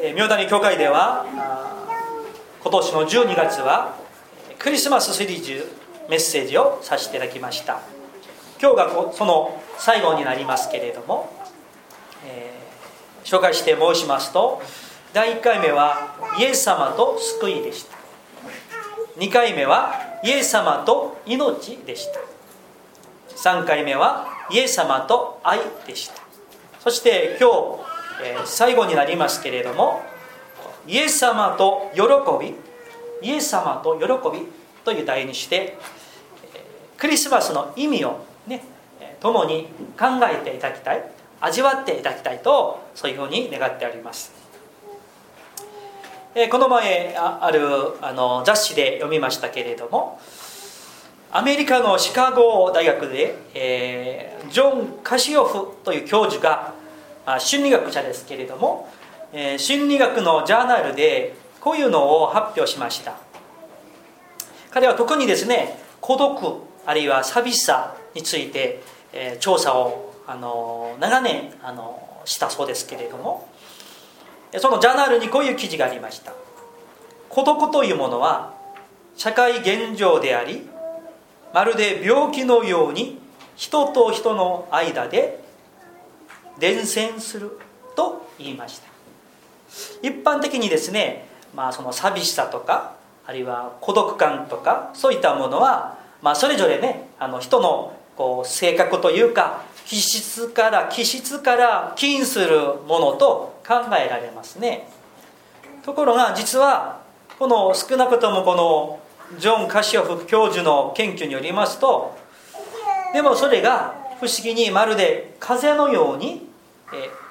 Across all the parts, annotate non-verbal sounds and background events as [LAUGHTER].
えー、明谷教会では今年の12月はクリスマスシリーズメッセージをさせていただきました。今日がその最後になりますけれども、えー、紹介して申しますと第1回目はイエス様と救いでした。2回目はイエス様と命でした。3回目はイエス様と愛でした。そして今日、えー、最後になりますけれどもイエス様と喜びイエス様と喜びという題にしてクリスマスの意味をね共に考えていただきたい味わっていただきたいとそういうふうに願っております。この前あるあの雑誌で読みましたけれどもアメリカのシカゴ大学で、えー、ジョン・カシオフという教授が、あ、心理学者ですけれども、えー、心理学のジャーナルでこういうのを発表しました。彼は特にですね孤独あるいは寂しさについて、えー、調査をあの長年あのしたそうですけれどもそのジャーナルにこういう記事がありました。孤独というものは社会現状でありまるで病気のように人と人の間で伝染すると言いました。一般的にですね、まあ、その寂しさとかあるいは孤独感とかそういったものは、まあ、それぞれねあの人のこう性格というか気質から気質から起因するものと考えられますね。ところが実はこの少なくともこのジョン・カシオフ教授の研究によりますとでもそれが不思議にまるで風のように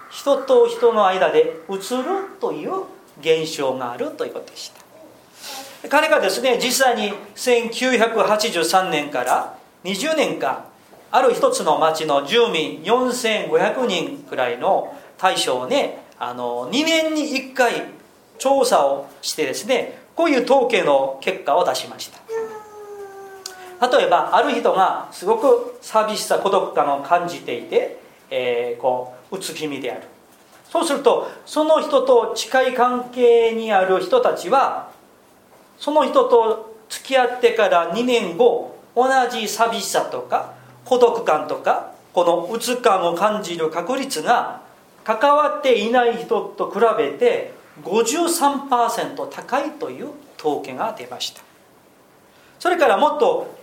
人と人の間で移るという現象があるということでした。彼がですね実際に1983年から20年間ある一つの町の住民4500人くらいの対象をねあの2年に1回調査をしてですねこういう統計の結果を出しました。例えばある人がすごく寂しさ孤独感を感じていて、えー、こううつ気味である。そうするとその人と近い関係にある人たちはその人と付き合ってから2年後同じ寂しさとか孤独感とかこのうつ感を感じる確率が関わっていない人と比べて53%高いという統計が出ました。それからもっと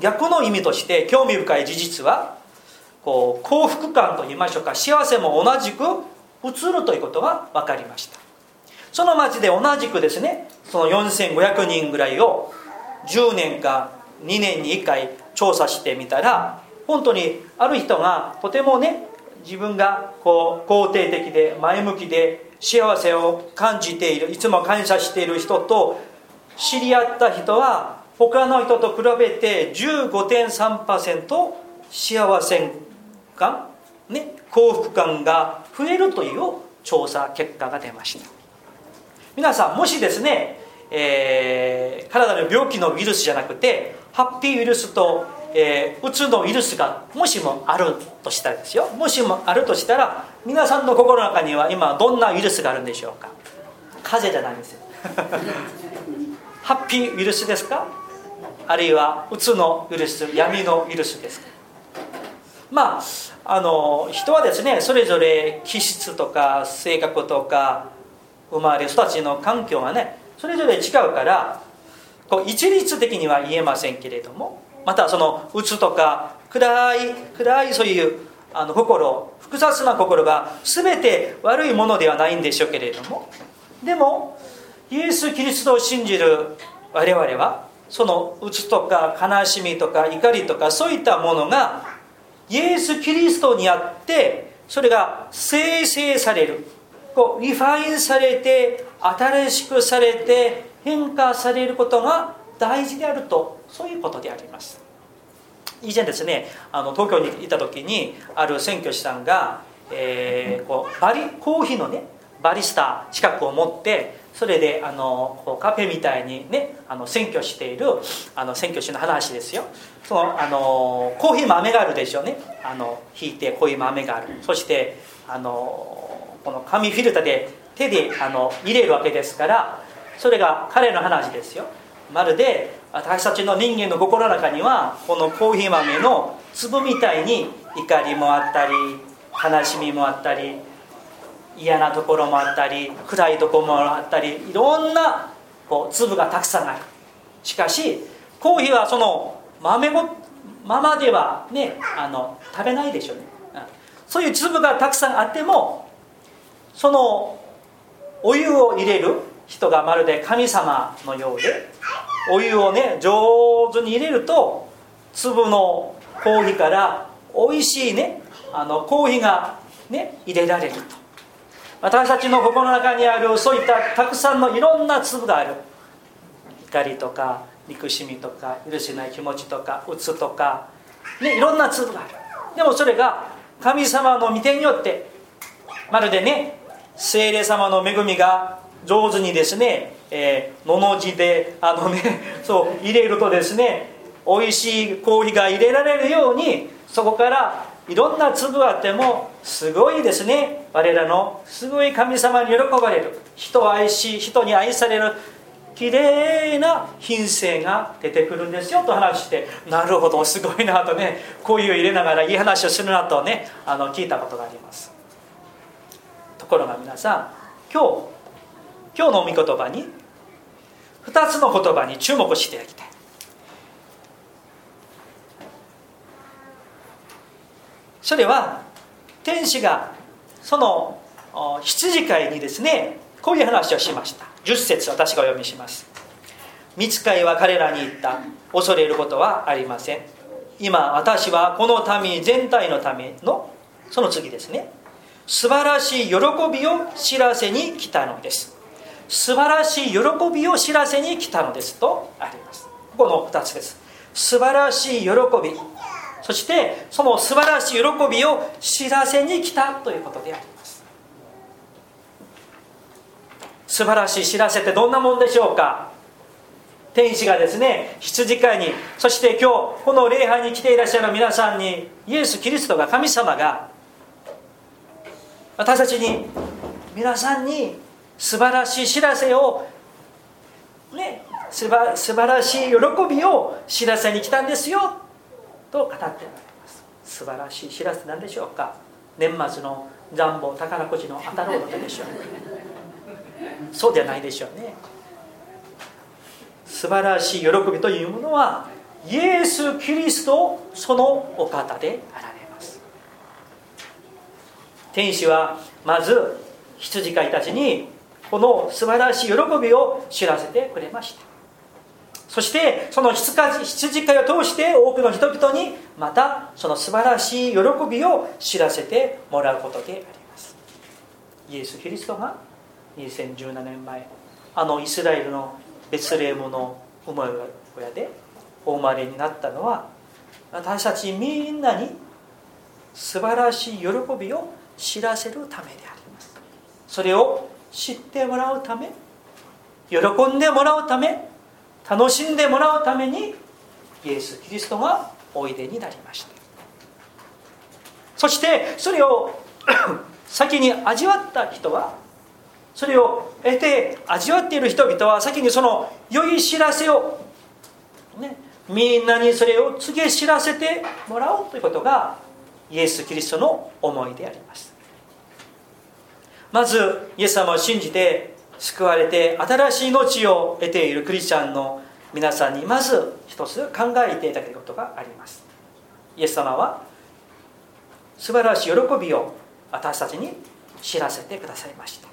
逆の意味として興味深い事実はこう幸福感といいましょうか幸せも同じく移るということが分かりました。その町で同じくですねその4500人ぐらいを10年か2年に1回調査してみたら本当にある人がとてもね自分がこう肯定的で前向きで幸せを感じているいつも感謝している人と知り合った人は他の人と比べて15.3%幸せ感、ね、幸福感が増えるという調査結果が出ました。皆さんもしですね、えー、体の病気のウイルスじゃなくてハッピーウイルスとえー、うつのウイルスがもしもあるとしたらですよ。もしもあるとしたら皆さんの心の中には今どんなウイルスがあるんでしょうか。風邪じゃないんですよ。[LAUGHS] ハッピーウイルスですか？あるいはうつのウイルス闇のウイルスです。まああの人はですねそれぞれ気質とか性格とか生まれ育ちの環境がねそれぞれ違うからこう一律的には言えませんけれどもまたその鬱とか暗い暗いそういうあの心複雑な心が全て悪いものではないんでしょうけれどもでもイエス・キリストを信じる我々はその鬱とか悲しみとか怒りとかそういったものがイエス・キリストにあってそれが生成される。こうリファインされて新しくされて変化されることが大事であるとそういうことであります。以前ですねあの東京にいた時にある選挙師さんが、えー、こうバリコーヒーのねバリスタ資格を持ってそれであのこうカフェみたいにねあの選挙しているあの選挙師の話ですよ。そのあのコーヒー豆があるでしょうね。あの引いてコーヒー豆がある。そしてあのこの紙フィルターで手であの入れるわけですからそれが彼の話ですよ。まるで私たちの人間の心の中にはこのコーヒー豆の粒みたいに怒りもあったり悲しみもあったり嫌なところもあったり暗いところもあったりいろんなこう粒がたくさんある。しかしコーヒーはその豆もままではねあの食べないでしょうね。そういう粒がたくさんあってもそのお湯を入れる人がまるで神様のようでお湯をね上手に入れると粒のコーヒーから美味しいねあのコーヒーがね入れられると。私たちの心の中にあるそういったたくさんのいろんな粒がある。怒りとか憎しみとか許せない気持ちとか鬱とか、ね、いろんな粒がある。でもそれが神様の御手によってまるでね精霊様の恵みが上手にですね、えー、のの字であのね [LAUGHS] そう入れるとですね美味しいコーヒーが入れられるようにそこからいろんな粒あってもすごいですね。我らのすごい神様に喜ばれる。人を愛し人に愛される綺麗な品性が出てくるんですよと話して。なるほどすごいなとね。こういう入れながらいい話をするなとね。あの聞いたことがあります。ところが皆さん今日今日の御言葉に2つの言葉に注目していきたい。それは天使がその羊飼いにですねこういう話をしました。10節私がお読みします。見つかいは彼らに言った。恐れることはありません。今私はこの民全体のためのその次ですね。素晴らしい喜びを知らせに来たのです。素晴らしい喜びを知らせに来たのですとあります。ここの2つです。素晴らしい喜び。そしてその素晴らしい喜びを知らせに来たということであります。素晴らしい知らせってどんなもんでしょうか？天使がですね羊飼いにそして今日この礼拝に来ていらっしゃる皆さんにイエス・キリストが神様が私たちに皆さんに素晴らしい知らせをね素晴らしい喜びを知らせに来たんですよ。と語っておられます。素晴らしい知らせなんでしょうか。年末のジャンボ宝くじの当たろうの手でしょうそうではないでしょうね。素晴らしい喜びというものはイエス・キリストそのお方であられます。天使はまず羊飼いたちにこの素晴らしい喜びを知らせてくれました。そしてその羊飼いを通して多くの人々にまたその素晴らしい喜びを知らせてもらうことであります。イエス・キリストが2017年前あのイスラエルのベツレームの生まれ親でお生まれになったのは私たちみんなに素晴らしい喜びを知らせるためであります。それを知ってもらうため喜んでもらうため楽しんでもらうためにイエス・キリストがおいでになりました。そしてそれを [COUGHS] 先に味わった人はそれを得て味わっている人々は先にその良い知らせを、ね、みんなにそれを告げ知らせてもらおうということがイエス・キリストの思いであります。まずイエス様を信じて救われて新しい命を得ているクリスチャンの皆さんにまず一つ考えていただくことがあります。イエス様は素晴らしい喜びを私たちに知らせてくださいました。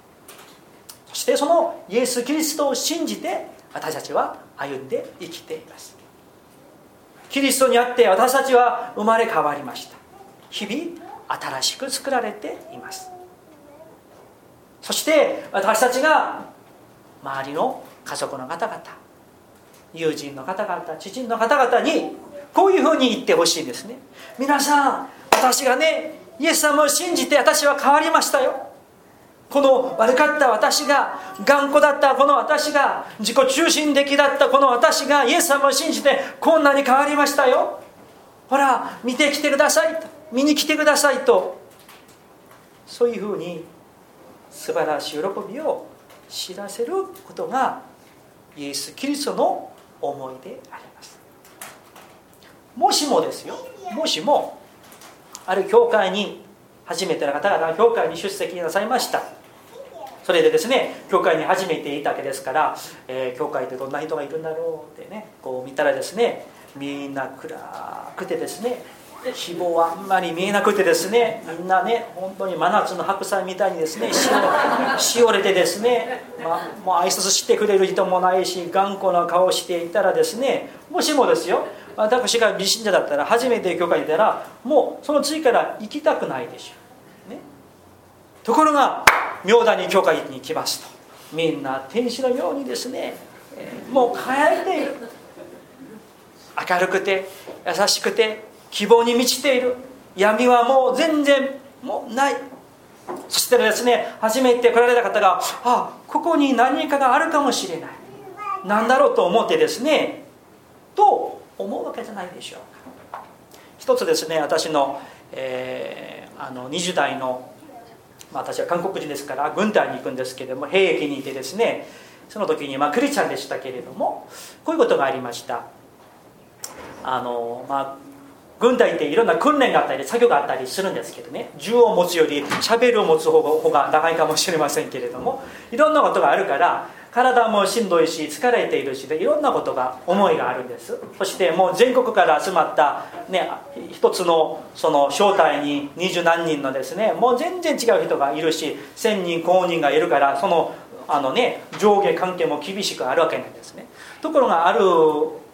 そしてそのイエス・キリストを信じて私たちは歩んで生きています。キリストにあって私たちは生まれ変わりました。日々新しく作られています。そして私たちが周りの家族の方々友人の方々知人の方々にこういうふうに言ってほしいんですね。皆さん私がねイエス様を信じて私は変わりましたよ。この悪かった私が頑固だったこの私が自己中心的だったこの私がイエス様を信じてこんなに変わりましたよ。ほら見てきてくださいと見に来てくださいと。そういうふうに素晴らしい喜びを知らせることがイエス・キリストの思いであります。もしもですよ。もしもある教会に初めての方が教会に出席なさいました。それでですね教会に初めていたわけですから、えー、教会ってどんな人がいるんだろうってねこう見たらですねみんな暗くてですね希望はあんまり見えなくてですねみんなね本当に真夏の白菜みたいにですねしお [LAUGHS] れてですね、ま、もう挨拶してくれる人もないし頑固な顔していたらですねもしもですよ私が美信者だったら初めて教会にいたらもうその次から行きたくないでしょう、ね、ところが妙だに教会に来ますと。みんな天使のようにですねもう輝いている明るくて優しくて希望に満ちている。闇はもう全然もうない。そしてですね初めて来られた方があここに何かがあるかもしれない。何だろうと思ってですねと思うわけじゃないでしょうか。一つですね私の,、えー、あの20代の、まあ、私は韓国人ですから軍隊に行くんですけれども兵役にいてですねその時にまあクリスチャンでしたけれどもこういうことがありました。あの、まあ、軍隊っていろんな訓練があったり作業があったりするんですけどね。銃を持つよりしゃべるを持つ方が長いかもしれませんけれどもいろんなことがあるから体もしんどいし疲れているしでいろんなことが思いがあるんです。そしてもう全国から集まった、ね、一つのその正体に二十何人のですねもう全然違う人がいるし千人公人がいるからそのあの、ね、上下関係も厳しくあるわけなんですね。ところがある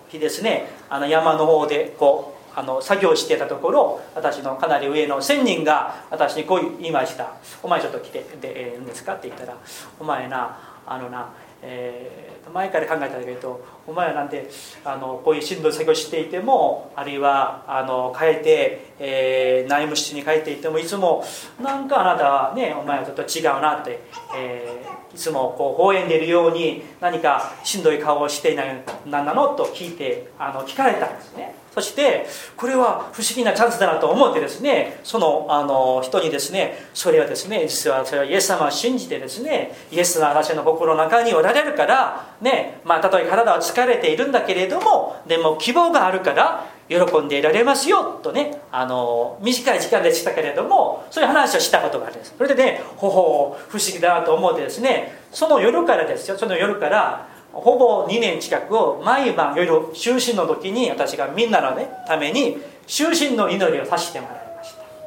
日ですねあの山の方でこうあの作業してたところ私のかなり上の1000人が私にこう言いました「お前ちょっと来てでえんですか?」って言ったら「お前なあのな、え、前から考えたんだけどお前はなんてあのこういうしんどい作業していてもあるいはあの変えて、えー、内務室に帰っていてもいつもなんかあなたはねお前はちょっと違うなって、えー、いつもこう微笑んでいるように何かしんどい顔をしていない何なのと聞いてあの聞かれたんですね。そしてこれは不思議なチャンスだなと思ってですねそのあの人にですねそれはですね実はそれはイエス様を信じてですねイエスが私の心の中におられるからねまあたとえ体は疲れているんだけれどもでも希望があるから喜んでいられますよとねあの短い時間でしたけれどもそういう話をしたことがあるんです。それでねほほ不思議だなと思ってですね。その夜からですよ。その夜からほぼ2年近くを毎晩夜就寝の時に私がみんなの、ね、ために就寝の祈りをさせてもらいました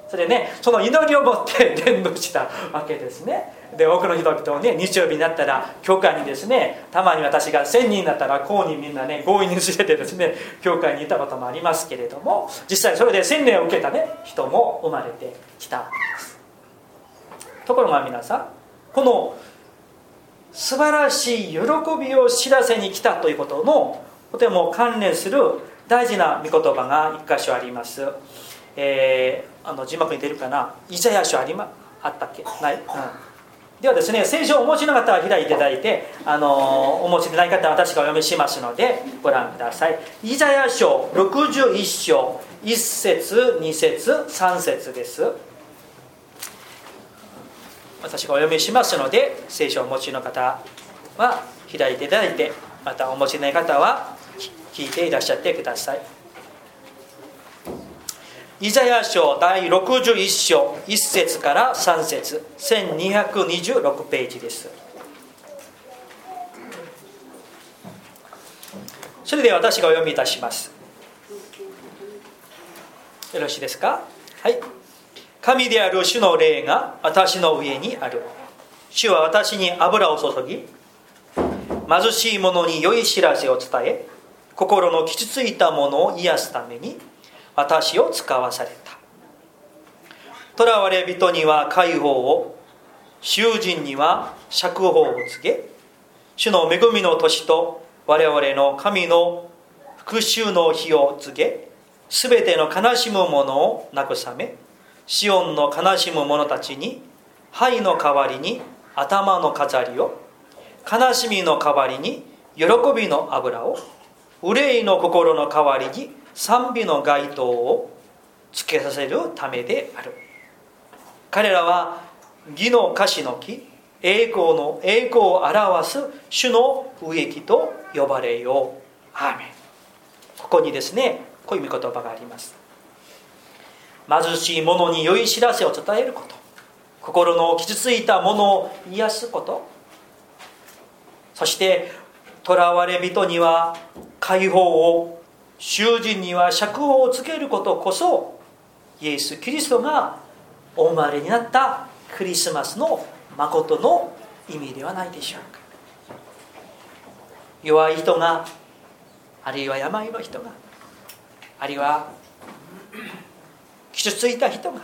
それでねその祈りを持って伝道したわけですね。で多くの人々をね日曜日になったら教会にですねたまに私が1000人になったら公認みんなね強引に連れてですね教会にいたこともありますけれども実際それで洗礼を受けたね人も生まれてきたわけです。ところが皆さんこの素晴らしい喜びを知らせに来たということのとても関連する大事な御言葉が1箇所あります、えー、あの字幕に出るかな？イザヤ書あり、ま、あったっけ？ない、うん、ではですね聖書をお持ちの方は開いていただいてあのお持ちでない方は私がお読みしますのでご覧ください。イザヤ書61章1節2節3節です。私がお読みしますので聖書をお持ちの方は開いていただいてまたお持ちない方は聞いていらっしゃってください。イザヤ書第61章1節から3節1226ページです。それでは私がお読みいたします。よろしいですか？はい。神である主の霊が私の上にある。主は私に油を注ぎ貧しい者に良い知らせを伝え心の傷ついたものを癒すために私を使わされた。囚われ人には解放を囚人には釈放を告げ主の恵みの年と我々の神の復讐の日を告げ全ての悲しむ者を慰めシオンの悲しむ者たちに灰の代わりに頭の飾りを悲しみの代わりに喜びの油を憂いの心の代わりに賛美の街灯をつけさせるためである。彼らは義の樫の木栄光の栄光を表す主の植木と呼ばれよう。アーメン。ここにですねこういう言葉があります。貧しい者に良い知らせを伝えること。心の傷ついた者を癒すこと。そして囚われ人には解放を囚人には釈放をつけることこそイエス・キリストがお生まれになったクリスマスの誠の意味ではないでしょうか。弱い人があるいは病の人があるいは傷ついた人が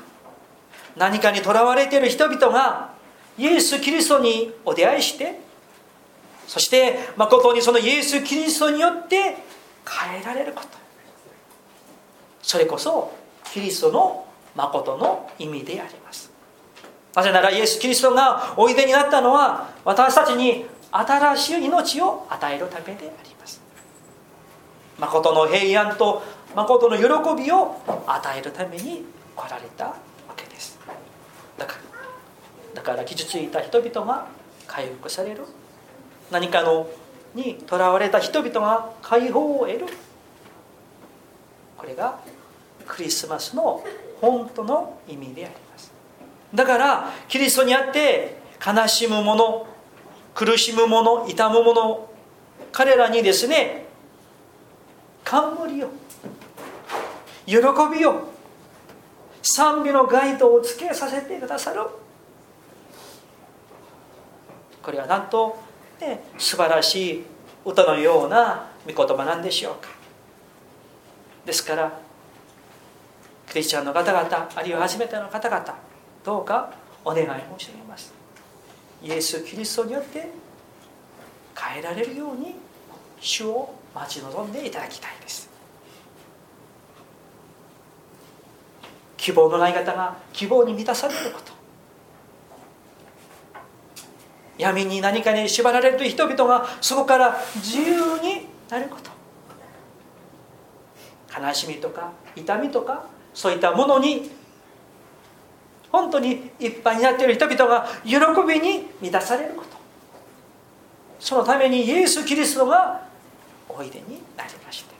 何かにとらわれている人々がイエス・キリストにお出会いしてそして誠にそのイエス・キリストによって変えられること。それこそキリストの誠の意味であります。なぜならイエス・キリストがおいでになったのは私たちに新しい命を与えるためであります。誠の平安と誠の喜びを与えるために来られたわけです。だからだから傷ついた人々が回復される。何かのにとらわれた人々が解放を得る。これがクリスマスの本当の意味であります。だからキリストにあって悲しむ者苦しむ者痛む者彼らにですね冠を喜びを賛美のガイドをつけさせてくださる。これはなんと、ね、素晴らしい歌のような御言葉なんでしょうか。ですからクリスチャンの方々あるいは初めての方々どうかお願い申し上げます。イエス・キリストによって変えられるように主を待ち望んでいただきたいです。希望のない方が希望に満たされること。闇に何かに縛られる人々がそこから自由になること。悲しみとか痛みとかそういったものに本当にいっぱいになっている人々が喜びに満たされること。そのためにイエス・キリストがおいでになりました。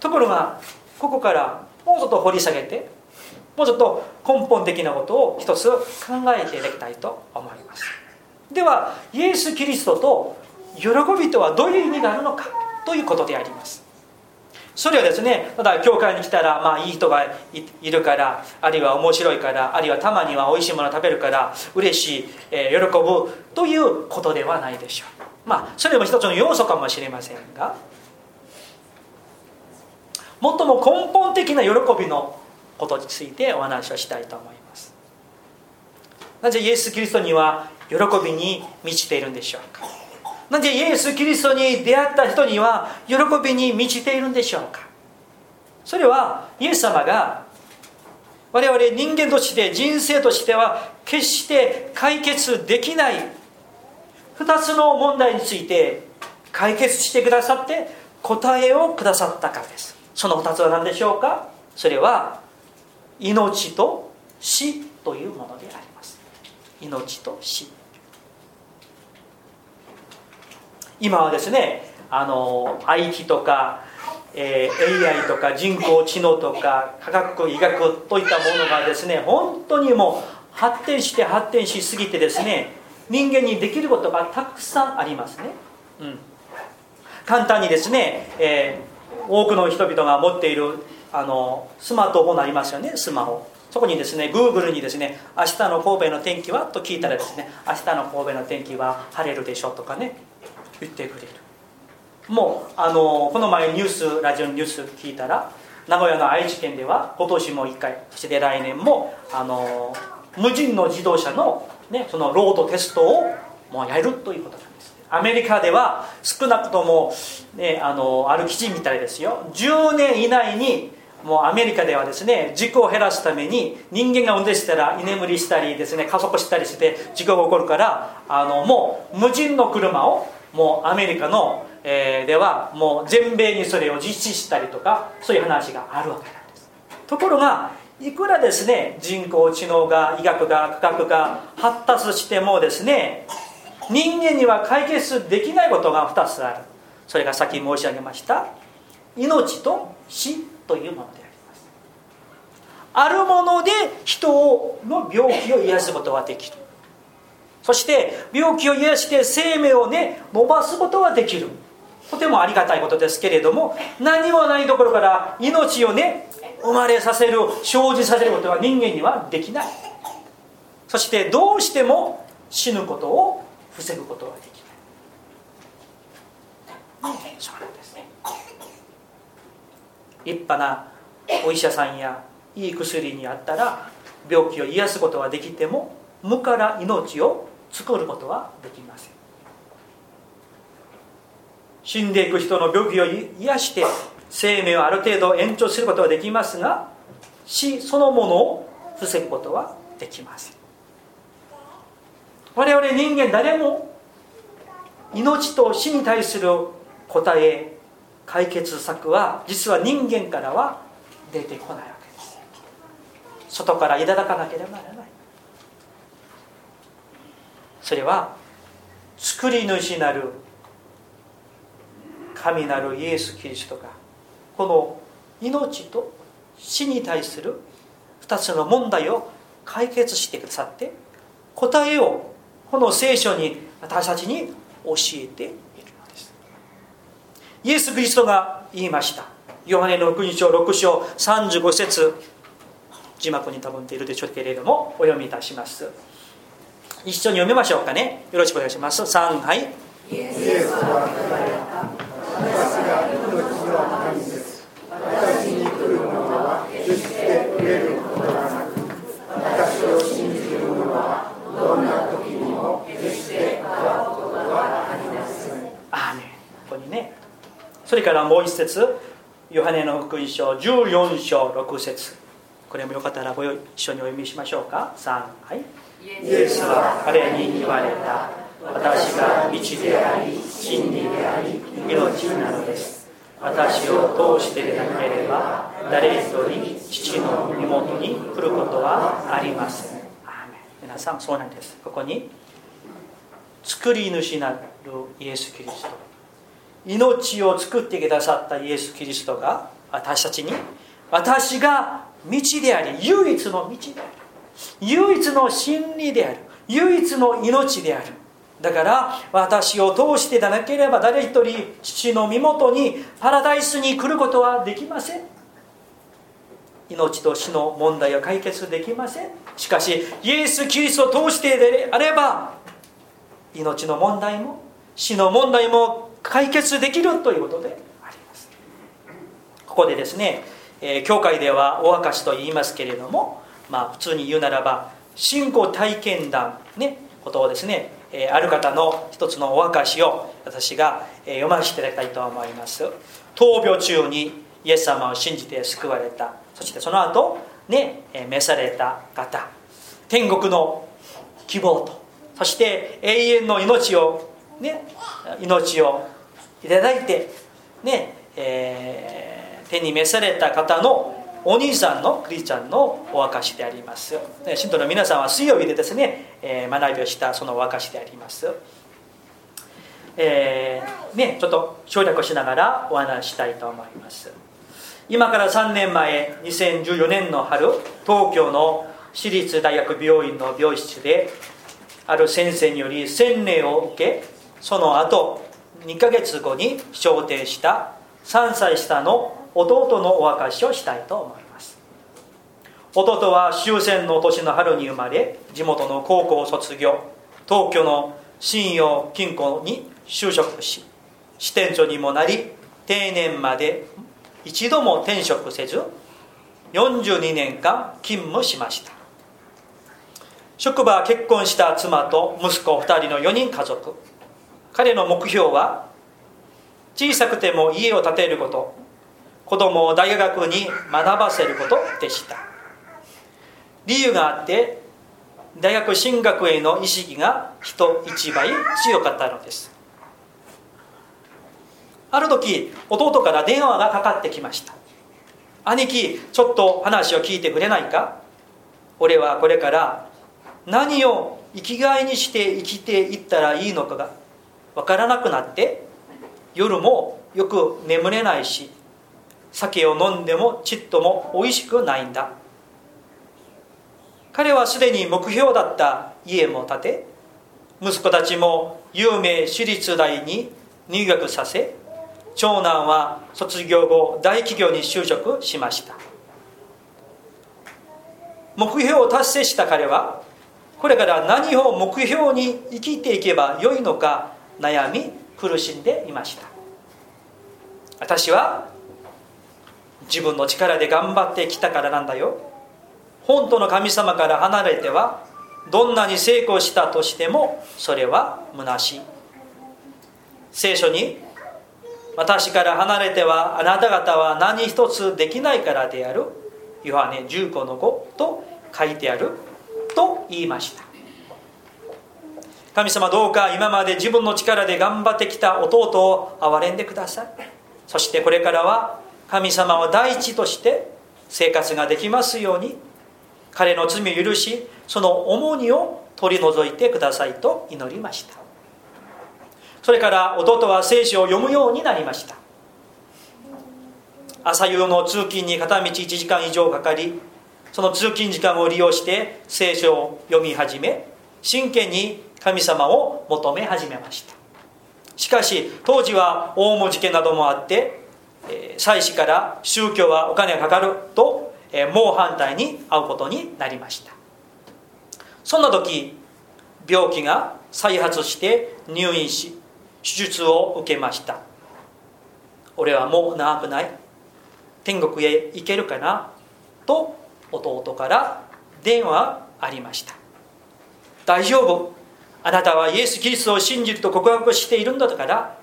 ところがここからもうちょっと掘り下げてもうちょっと根本的なことを一つ考えていただきたいと思います。ではイエス・キリストと喜びとはどういう意味があるのかということであります。それはですねただ教会に来たらまあいい人がいるからあるいは面白いからあるいはたまにはおいしいもの食べるから嬉しい、えー、喜ぶということではないでしょう。まあそれも一つの要素かもしれませんが最も根本的な喜びのことについてお話をしたいと思います。なぜイエス・キリストには喜びに満ちているんでしょうか？なぜイエス・キリストに出会った人には喜びに満ちているんでしょうか？それはイエス様が我々人間として人生としては決して解決できない2つの問題について解決してくださって答えをくださったからです。その2つは何でしょうか？それは命と死というものであります。命と死。今はですねあの IT とか、えー、AI とか人工知能とか科学医学といったものがですね本当にもう発展して発展しすぎてですね人間にできることがたくさんありますね、うん、簡単にですね、えー、多くの人々が持っているあのスマートフォンありますよねスマホ。そこにですね Google にですね明日の神戸の天気は？と聞いたらですね明日の神戸の天気は晴れるでしょとかね言ってくれる。もうあのこの前ニュースラジオニュース聞いたら名古屋の愛知県では今年も1回そして来年もあの無人の自動車の,、ね、そのロードテストをもうやるということなんです。アメリカでは少なくとも、ね、あのある記事みたいですよ。10年以内にもうアメリカではですね事故を減らすために人間が運転したら居眠りしたりですね加速したりして事故が起こるからあのもう無人の車をもうアメリカの、えー、ではもう全米にそれを実施したりとかそういう話があるわけなんです。ところがいくらですね人工知能が医学が科学が発達してもですね人間には解決できないことが2つある。それがさっき申し上げました。命と死。というものであります。あるもので人の病気を癒すことができる。そして病気を癒して生命をね伸ばすことができる。とてもありがたいことですけれども何もないところから命をね生まれさせる生じさせることは人間にはできない。そしてどうしても死ぬことを防ぐことができない。そうなんです。立派なお医者さんやいい薬にあったら病気を癒すことはできても無から命を作ることはできません。死んでいく人の病気を癒して生命をある程度延長することはできますが死そのものを防ぐことはできません。我々人間誰も命と死に対する答え解決策は実は人間からは出てこないわけです。外からいただかなければならない。それは作り主なる神なるイエス・キリストがこの命と死に対する2つの問題を解決してくださって答えをこの聖書に私たちに教えてイエス・キリストが言いました。ヨハネの福音書6章35節。字幕に多分出るでしょうけれどもお読みいたします。一緒に読みましょうかね。よろしくお願いします。3はい。イエスは私が命の神です私に来る者は決して触れることがなく私を信じる者はどんな時にも決して変わることはありませんあねここにねそれからもう一節。ヨハネの福音書14章6節。これもよかったらご一緒にお読みしましょうか。3はい。イエスは彼に言われた。私が道であり真理であり命なのです。私を通してでなければ誰一人父の身元に来ることはありません。皆さんそうなんです。ここに作り主なるイエス・キリスト。命を作ってくださったイエス・キリストが私たちに私が道であり唯一の道である。唯一の真理である。唯一の命である。だから私を通してでなければ誰一人父の身元にパラダイスに来ることはできません。命と死の問題は解決できません。しかしイエス・キリストを通してであれば命の問題も死の問題も解決できるということであります。ここでですね、えー、教会ではお証と言いますけれどもまあ普通に言うならば信仰体験談ねことをですねえある方の一つのお証を私が、え読ませていただきたいと思います。闘病中にイエス様を信じて救われた。そしてその後ね召された方。天国の希望と。そして永遠の命をね命をいただいてね、えー、手に召された方のお兄さんのクリスチャンのお証であります信徒の皆さんは水曜日でですね、え学びをしたそのお証でありますえー、ね、ちょっと省略しながらお話したいと思います。今から3年前2014年の春東京の私立大学病院の病室である先生により洗礼を受けその後2ヶ月後に昇天した3歳下の弟のお証しをしたいと思います。弟は終戦の年の春に生まれ地元の高校を卒業東京の信用金庫に就職し支店長にもなり定年まで一度も転職せず42年間勤務しました。職場は結婚した妻と息子2人の4人家族。彼の目標は小さくても家を建てること。子供を大学に学ばせることでした。理由があって大学進学への意識が人一倍強かったのです。ある時弟から電話がかかってきました。兄貴ちょっと話を聞いてくれないか？俺はこれから何を生きがいにして生きていったらいいのかが分からなくなって夜もよく眠れないし酒を飲んでもちっとも美味しくないんだ。彼はすでに目標だった家も建て息子たちも有名私立大に入学させ長男は卒業後大企業に就職しました。目標を達成した彼はこれから何を目標に生きていけばよいのか悩み苦しんでいました。私は自分の力で頑張ってきたからなんだよ。本当の神様から離れてはどんなに成功したとしてもそれは虚しい。聖書に私から離れてはあなた方は何一つできないからである。ヨハネ15の5と書いてあると言いました。神様どうか今まで自分の力で頑張ってきた弟を憐れんでください。そしてこれからは神様を第一として生活ができますように彼の罪を許しその重荷を取り除いてくださいと祈りました。それから弟は聖書を読むようになりました。朝夕の通勤に片道1時間以上かかりその通勤時間を利用して聖書を読み始め真剣に神様を求め始めました。しかし当時は大文字家などもあって祭司から宗教はお金がかかると猛反対に遭うことになりました。そんな時病気が再発して入院し手術を受けました。俺はもう長くない。天国へ行けるかな？と弟から電話ありました。大丈夫？あなたはイエス・キリストを信じると告白しているんだから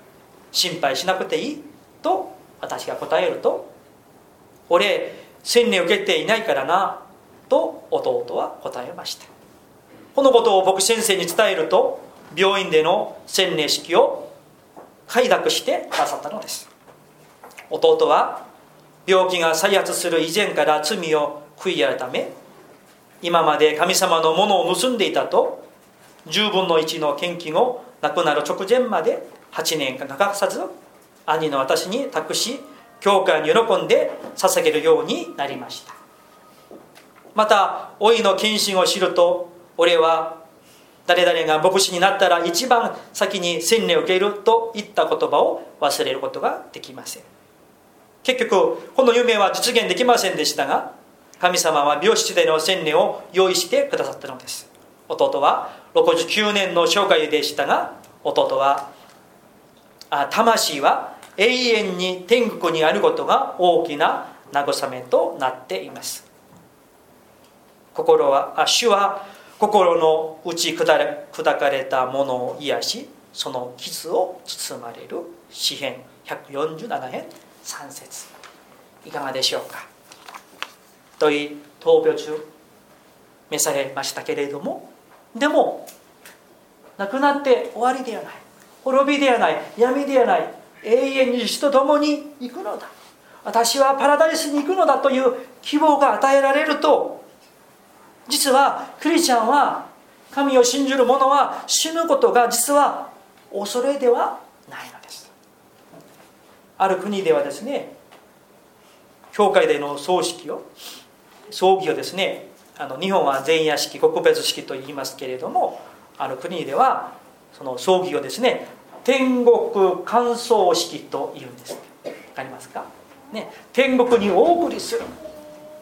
心配しなくていい。と私が答えると俺洗礼を受けていないからな。と弟は答えました。このことを僕先生に伝えると病院での洗礼式を快諾してくださったのです。弟は病気が再発する以前から罪を悔い改め今まで神様のものを盗んでいたと10分の1の献金を亡くなる直前まで8年間かかさず兄の私に託し教会に喜んで捧げるようになりました。また老いの献身を知ると俺は誰々が牧師になったら一番先に洗礼を受けるといった言葉を忘れることができません。結局この夢は実現できませんでしたが神様は病室での洗礼を用意してくださったのです。弟は69年の生涯でしたが弟はあ魂は永遠に天国にあることが大きな慰めとなっています。心はあ主は心の内砕かれたものを癒しその傷を包まれる詩編147編3節。いかがでしょうか。とい闘病中召されましたけれどもでも亡くなって終わりではない。滅びではない。闇ではない。永遠に主と共に行くのだ。私はパラダイスに行くのだという希望が与えられると実はクリスチャンは神を信じる者は死ぬことが実は恐れではないのです。ある国ではですね教会での葬式を葬儀をですねあの日本は前夜式告別式と言いますけれどもある国ではその葬儀をですね天国観葬式と言うんです。分かりますか、ね、天国にお送りする。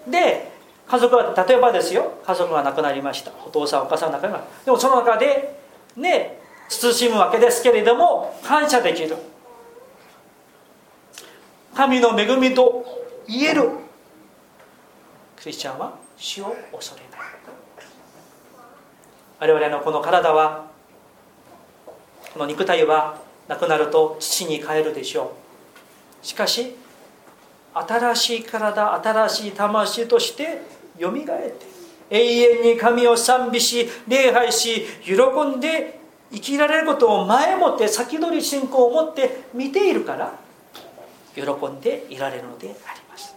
で家族は例えばですよ家族が亡くなりました。お父さんお母さんが亡くなりました。でもその中でね慎むわけですけれども感謝できる。神の恵みと言える。クリスチャンは死を恐れない。我々のこの体はこの肉体はなくなると土に帰るでしょう。しかし新しい体新しい魂としてよみがえって永遠に神を賛美し礼拝し喜んで生きられることを前もって先取り信仰を持って見ているから喜んでいられるのであります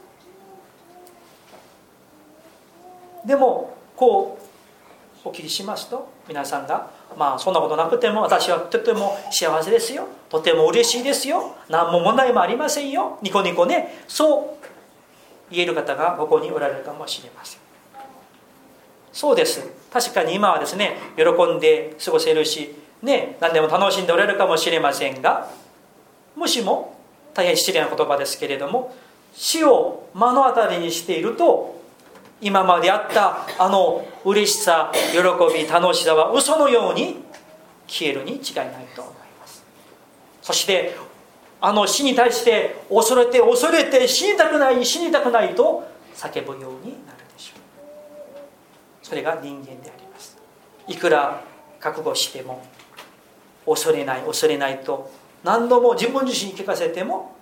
でもこうお聞きしますと皆さんがまあそんなことなくても私はとても幸せですよ。とても嬉しいですよ。何も問題もありませんよ。ニコニコね。そう言える方がここにおられるかもしれません。そうです。確かに今はですね喜んで過ごせるしね何でも楽しんでおられるかもしれませんがもしも大変失礼な言葉ですけれども死を目の当たりにしていると今まであったあの嬉しさ喜び楽しさは嘘のように消えるに違いないと思います。そしてあの死に対して恐れて恐れて死にたくない死にたくないと叫ぶようになるでしょう。それが人間であります。いくら覚悟しても恐れない恐れないと何度も自分自身に聞かせても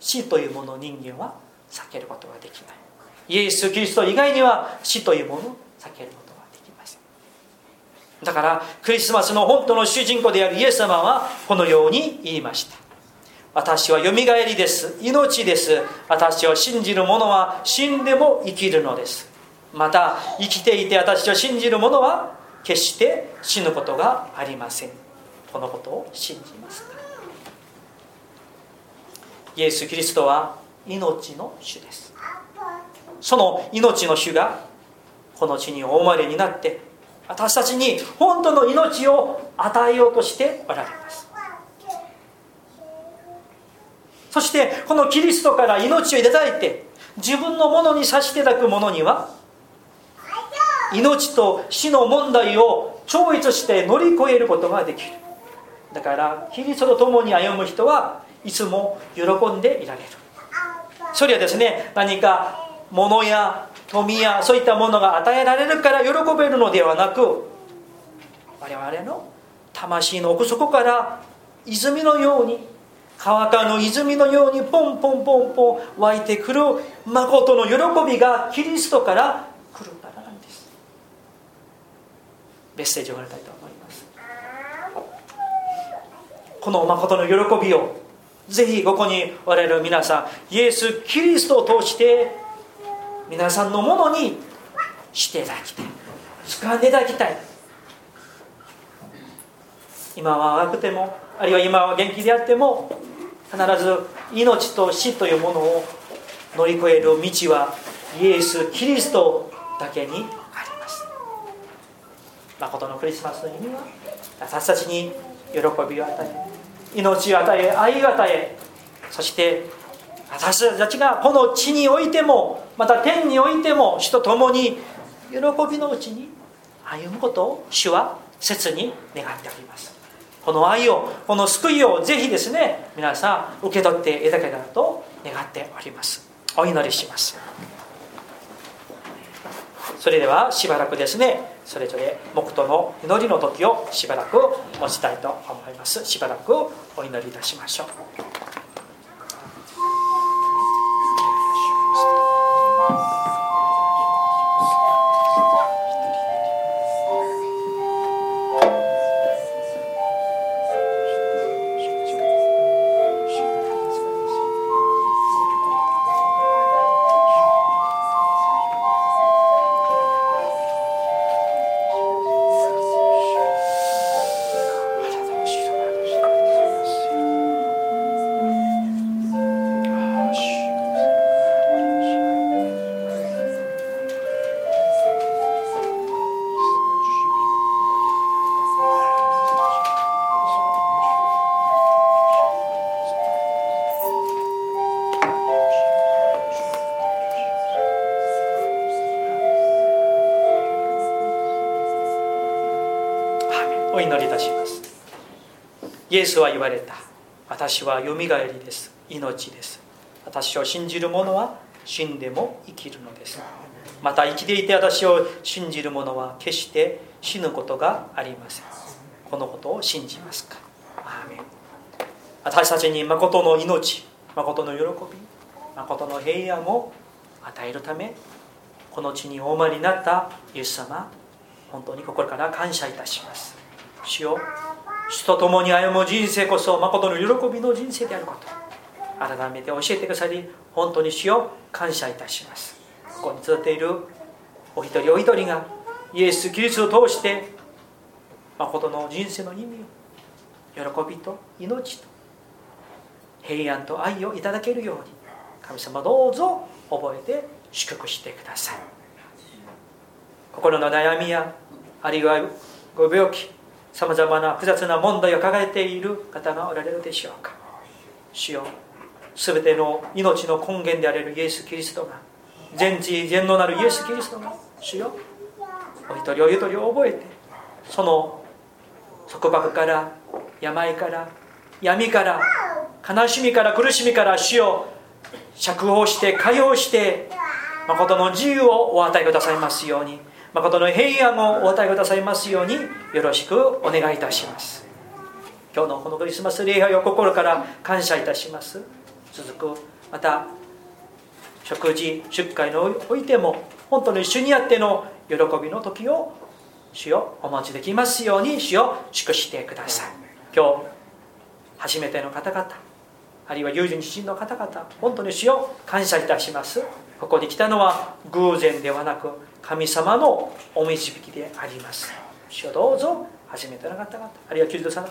死というものを人間は避けることができない。イエス・キリスト以外には死というものを避けることができません。だからクリスマスの本当の主人公であるイエス様はこのように言いました。私はよみがえりです。命です。私を信じる者は死んでも生きるのです。また生きていて私を信じる者は決して死ぬことがありません。このことを信じますかイエス・キリストは命の主です。その命の主がこの地にお生まれになって私たちに本当の命を与えようとしておられます。そしてこのキリストから命をいただいて自分のものにさしていただく者には命と死の問題を超越して乗り越えることができる。だからキリストと共に歩む人はいつも喜んでいられる。それはですね何か物や富やそういったものが与えられるから喜べるのではなく我々の魂の奥底から泉のように川かの泉のようにポンポンポンポン湧いてくる誠の喜びがキリストから来るからなんです。メッセージを終わりたいと思います。この誠の喜びをぜひここにおられる皆さんイエス・キリストを通して皆さんのものにしていただきたい。掴んでいただきたい。今は若くてもあるいは今は元気であっても必ず命と死というものを乗り越える道はイエス・キリストだけにあります。誠のクリスマスの意味は私たちに喜びを与え命を与え愛を与えそして私たちがこの地においてもまた天においても主と共に喜びのうちに歩むことを主は切に願っております。この愛をこの救いをぜひですね皆さん受け取っていただけたらと願っております。お祈りします。それではしばらくですね。それぞれ黙祷の祈りの時をしばらく持ちたいと思います。しばらくお祈りいたしましょう。イエスは言われた。私はよみがえりです。命です。私を信じる者は死んでも生きるのです。また生きていて私を信じる者は決して死ぬことがありません。このことを信じますか。アーメン。私たちに誠の命誠の喜び誠の平安を与えるためこの地にお生まれになったイエス様本当に心から感謝いたします。主よ主と共に歩む人生こそ誠の喜びの人生であること。改めて教えてくださり本当に主を感謝いたします。ここに集っているお一人お一人がイエス・キリストを通して誠の人生の意味を喜びと命と平安と愛をいただけるように神様どうぞ覚えて祝福してください。心の悩みやあるいはご病気さまざまな複雑な問題を抱えている方がおられるでしょうか。主よ全ての命の根源であれるイエス・キリストが全知全能なるイエス・キリストが主よお一人お一人を覚えてその束縛から病から闇から悲しみから苦しみから主を釈放して解放して誠の自由をお与えくださいますように。誠の平安をお与えくださいますようによろしくお願いいたします。今日のこのクリスマス礼拝を心から感謝いたします。続くまた食事出会においても本当に主にあっての喜びの時を主をお持ちできますように主を祝してください。今日初めての方々あるいは友人知人の方々本当に主を感謝いたしますここに来たのは偶然ではなく神様のお導きであります。主をどうぞ初めての方々あるいはキリストさん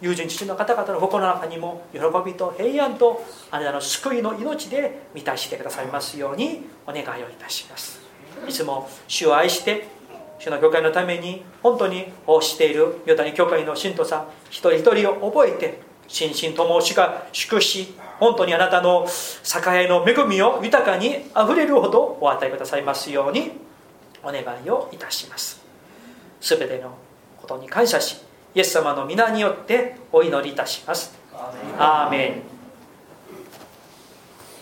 友人父の方々の心の中にも喜びと平安とあなたの救いの命で満たしてくださいますようにお願いをいたします。いつも主を愛して主の教会のために本当に奉している与谷教会の信徒さん一人一人を覚えて心身とも主が祝し本当にあなたの栄えの恵みを豊かにあふれるほどお与えくださいますようにお願いをいたします。すべてのことに感謝しイエス様の皆によってお祈りいたしますアーメン